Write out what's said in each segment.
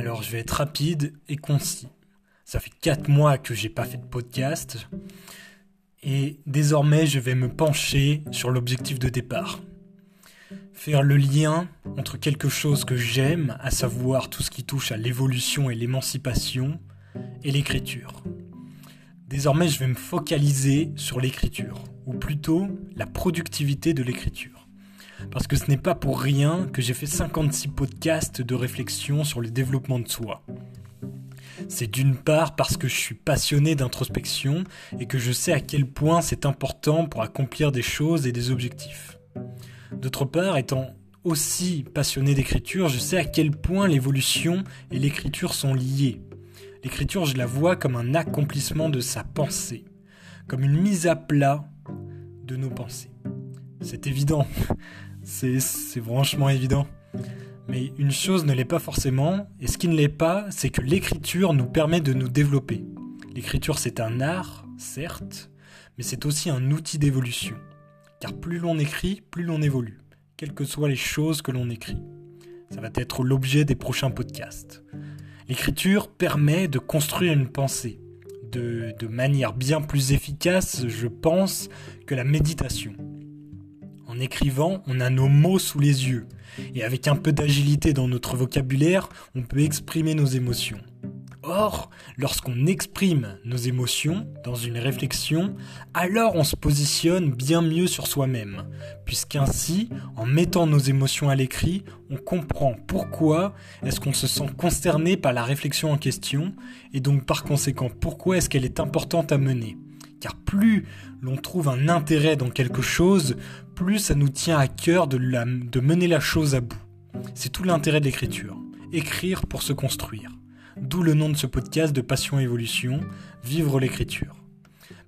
Alors je vais être rapide et concis. Ça fait 4 mois que j'ai pas fait de podcast et désormais je vais me pencher sur l'objectif de départ. Faire le lien entre quelque chose que j'aime, à savoir tout ce qui touche à l'évolution et l'émancipation, et l'écriture. Désormais je vais me focaliser sur l'écriture, ou plutôt la productivité de l'écriture. Parce que ce n'est pas pour rien que j'ai fait 56 podcasts de réflexion sur le développement de soi. C'est d'une part parce que je suis passionné d'introspection et que je sais à quel point c'est important pour accomplir des choses et des objectifs. D'autre part, étant aussi passionné d'écriture, je sais à quel point l'évolution et l'écriture sont liées. L'écriture, je la vois comme un accomplissement de sa pensée, comme une mise à plat de nos pensées. C'est évident, c'est franchement évident. Mais une chose ne l'est pas forcément, et ce qui ne l'est pas, c'est que l'écriture nous permet de nous développer. L'écriture c'est un art, certes, mais c'est aussi un outil d'évolution. Car plus l'on écrit, plus l'on évolue, quelles que soient les choses que l'on écrit. Ça va être l'objet des prochains podcasts. L'écriture permet de construire une pensée, de, manière bien plus efficace, je pense, que la méditation. En écrivant, on a nos mots sous les yeux, et avec un peu d'agilité dans notre vocabulaire, on peut exprimer nos émotions. Or, lorsqu'on exprime nos émotions dans une réflexion, alors on se positionne bien mieux sur soi-même, puisqu'ainsi, en mettant nos émotions à l'écrit, on comprend pourquoi est-ce qu'on se sent concerné par la réflexion en question, et donc par conséquent pourquoi est-ce qu'elle est importante à mener. Car plus l'on trouve un intérêt dans quelque chose, plus ça nous tient à cœur de, de mener la chose à bout. C'est tout l'intérêt de l'écriture. Écrire pour se construire. D'où le nom de ce podcast de Passion Évolution, Vivre l'écriture.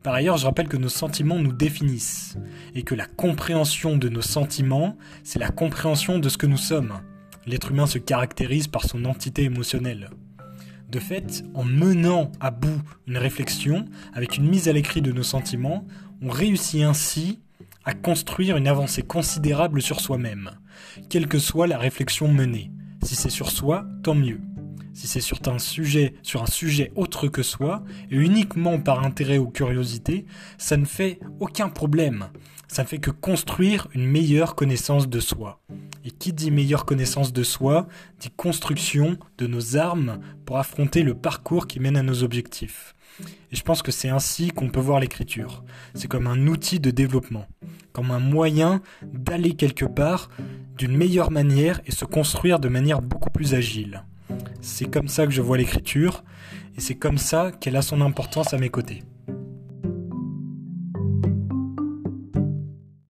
Par ailleurs, je rappelle que nos sentiments nous définissent, et que la compréhension de nos sentiments, c'est la compréhension de ce que nous sommes. L'être humain se caractérise par son entité émotionnelle. De fait, en menant à bout une réflexion, avec une mise à l'écrit de nos sentiments, on réussit ainsi à construire une avancée considérable sur soi-même, quelle que soit la réflexion menée. Si c'est sur soi, tant mieux. Si c'est sur un sujet, autre que soi, et uniquement par intérêt ou curiosité, ça ne fait aucun problème. Ça ne fait que construire une meilleure connaissance de soi. Et qui dit meilleure connaissance de soi, dit construction de nos armes pour affronter le parcours qui mène à nos objectifs. Et je pense que c'est ainsi qu'on peut voir l'écriture. C'est comme un outil de développement, comme un moyen d'aller quelque part d'une meilleure manière et se construire de manière beaucoup plus agile. C'est comme ça que je vois l'écriture, et c'est comme ça qu'elle a son importance à mes côtés.